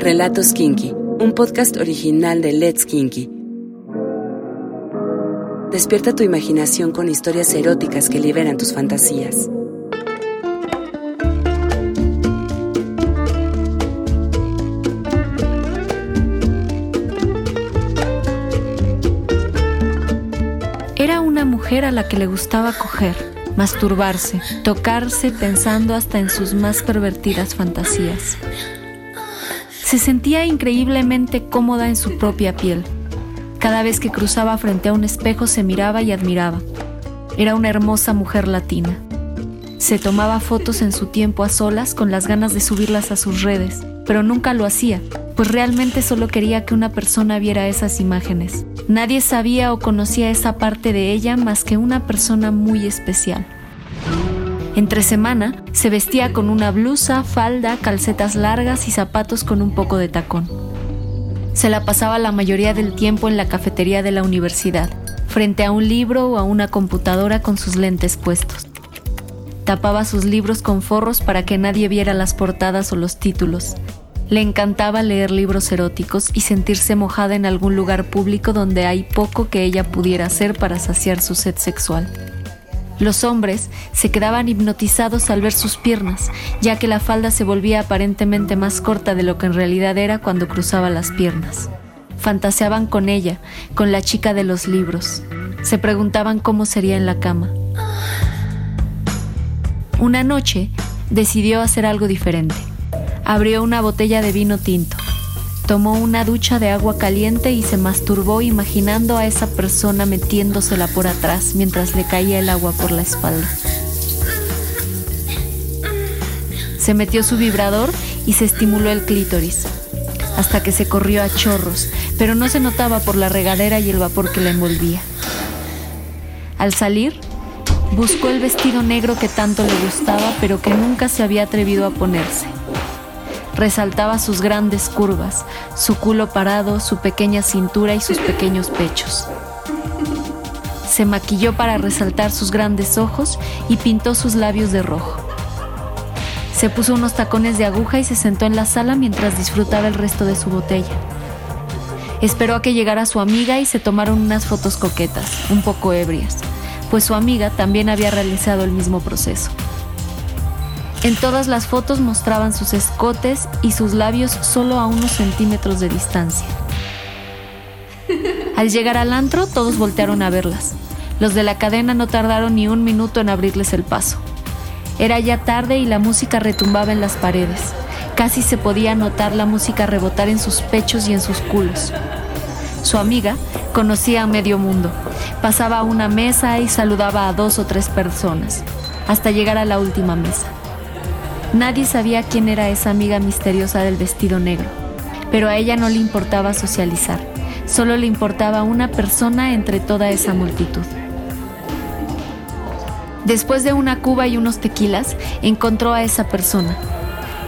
Relatos Kinky, un podcast original de Let's Kinky. Despierta tu imaginación con historias eróticas que liberan tus fantasías. Era una mujer a la que le gustaba coger, masturbarse, tocarse pensando hasta en sus más pervertidas fantasías. Se sentía increíblemente cómoda en su propia piel. Cada vez que cruzaba frente a un espejo se miraba y admiraba. Era una hermosa mujer latina. Se tomaba fotos en su tiempo a solas con las ganas de subirlas a sus redes, pero nunca lo hacía, pues realmente solo quería que una persona viera esas imágenes. Nadie sabía o conocía esa parte de ella más que una persona muy especial. Entre semana se vestía con una blusa, falda, calcetas largas y zapatos con un poco de tacón. Se la pasaba la mayoría del tiempo en la cafetería de la universidad, frente a un libro o a una computadora con sus lentes puestos. Tapaba sus libros con forros para que nadie viera las portadas o los títulos, le encantaba leer libros eróticos y sentirse mojada en algún lugar público donde hay poco que ella pudiera hacer para saciar su sed sexual. Los hombres se quedaban hipnotizados al ver sus piernas, ya que la falda se volvía aparentemente más corta de lo que en realidad era cuando cruzaba las piernas. Fantaseaban con ella, con la chica de los libros. Se preguntaban cómo sería en la cama. Una noche decidió hacer algo diferente abrió una botella de vino tinto, tomó una ducha de agua caliente y se masturbó imaginando a esa persona metiéndosela por atrás mientras le caía el agua por la espalda. Se metió su vibrador y se estimuló el clítoris, hasta que se corrió a chorros, pero no se notaba por la regadera y el vapor que la envolvía. Al salir, buscó el vestido negro que tanto le gustaba, pero que nunca se había atrevido a ponerse resaltaba sus grandes curvas, su culo parado, su pequeña cintura y sus pequeños pechos. Se maquilló para resaltar sus grandes ojos y pintó sus labios de rojo. Se puso unos tacones de aguja y se sentó en la sala mientras disfrutaba el resto de su botella. Esperó a que llegara su amiga y se tomaron unas fotos coquetas, un poco ebrias, pues su amiga también había realizado el mismo proceso. En todas las fotos mostraban sus escotes y sus labios solo a unos centímetros de distancia. Al llegar al antro, todos voltearon a verlas. Los de la cadena no tardaron ni un minuto en abrirles el paso. Era ya tarde y la música retumbaba en las paredes. Casi se podía notar la música rebotar en sus pechos y en sus culos. Su amiga conocía a medio mundo. Pasaba a una mesa y saludaba a dos o tres personas, hasta llegar a la última mesa. Nadie sabía quién era esa amiga misteriosa del vestido negro, pero a ella no le importaba socializar, solo le importaba una persona entre toda esa multitud. Después de una cuba y unos tequilas, encontró a esa persona.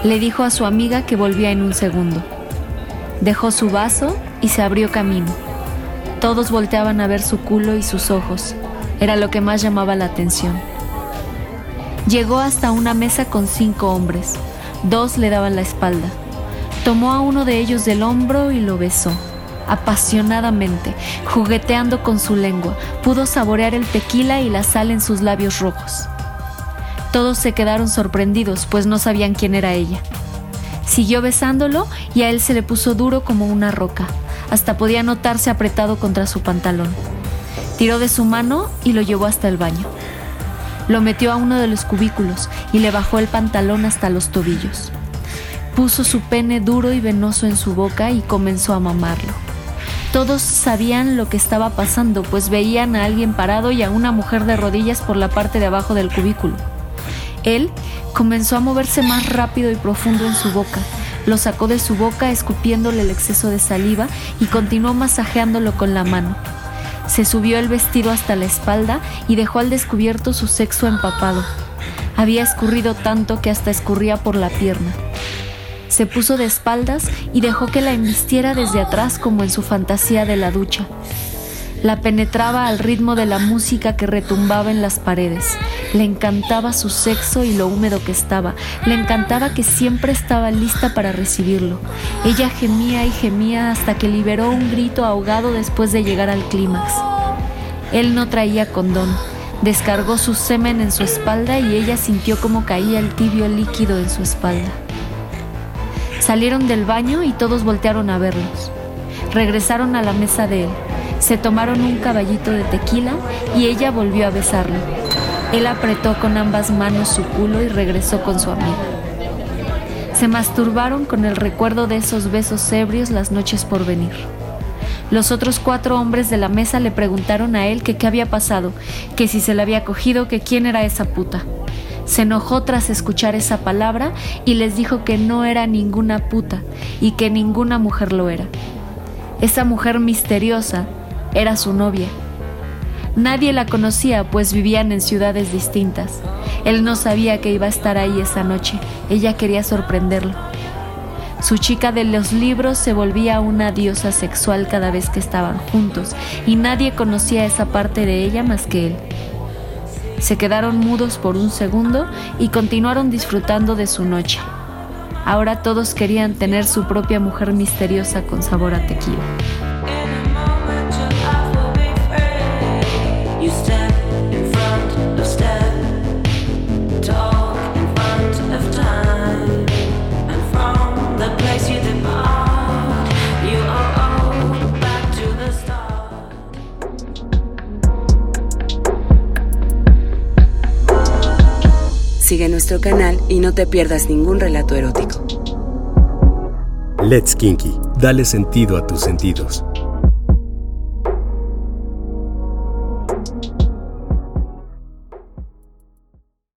Le dijo a su amiga que volvía en un segundo. Dejó su vaso y se abrió camino. Todos volteaban a ver su culo y sus ojos. Era lo que más llamaba la atención. Llegó hasta una mesa con cinco hombres. Dos le daban la espalda. Tomó a uno de ellos del hombro y lo besó. Apasionadamente, jugueteando con su lengua, pudo saborear el tequila y la sal en sus labios rojos. Todos se quedaron sorprendidos, pues no sabían quién era ella. Siguió besándolo y a él se le puso duro como una roca. Hasta podía notarse apretado contra su pantalón. Tiró de su mano y lo llevó hasta el baño. Lo metió a uno de los cubículos y le bajó el pantalón hasta los tobillos. Puso su pene duro y venoso en su boca y comenzó a mamarlo. Todos sabían lo que estaba pasando, pues veían a alguien parado y a una mujer de rodillas por la parte de abajo del cubículo. Él comenzó a moverse más rápido y profundo en su boca. Lo sacó de su boca escupiéndole el exceso de saliva y continuó masajeándolo con la mano. Se subió el vestido hasta la espalda y dejó al descubierto su sexo empapado. Había escurrido tanto que hasta escurría por la pierna. Se puso de espaldas y dejó que la embistiera desde atrás como en su fantasía de la ducha. La penetraba al ritmo de la música que retumbaba en las paredes. Le encantaba su sexo y lo húmedo que estaba. Le encantaba que siempre estaba lista para recibirlo. Ella gemía y gemía hasta que liberó un grito ahogado después de llegar al clímax. Él no traía condón. Descargó su semen en su espalda y ella sintió como caía el tibio líquido en su espalda. Salieron del baño y todos voltearon a verlos. Regresaron a la mesa de él. Se tomaron un caballito de tequila y ella volvió a besarlo. Él apretó con ambas manos su culo y regresó con su amiga. Se masturbaron con el recuerdo de esos besos ebrios las noches por venir. Los otros cuatro hombres de la mesa le preguntaron a él que qué había pasado, que si se le había cogido, que quién era esa puta. Se enojó tras escuchar esa palabra y les dijo que no era ninguna puta y que ninguna mujer lo era. Esa mujer misteriosa era su novia. Nadie la conocía pues vivían en ciudades distintas. Él no sabía que iba a estar ahí esa noche. Ella quería sorprenderlo. Su chica de los libros se volvía una diosa sexual cada vez que estaban juntos y nadie conocía esa parte de ella más que él. Se quedaron mudos por un segundo y continuaron disfrutando de su noche. Ahora todos querían tener su propia mujer misteriosa con sabor a tequila. Canal y no te pierdas ningún relato erótico. Let's Kinky, dale sentido a tus sentidos.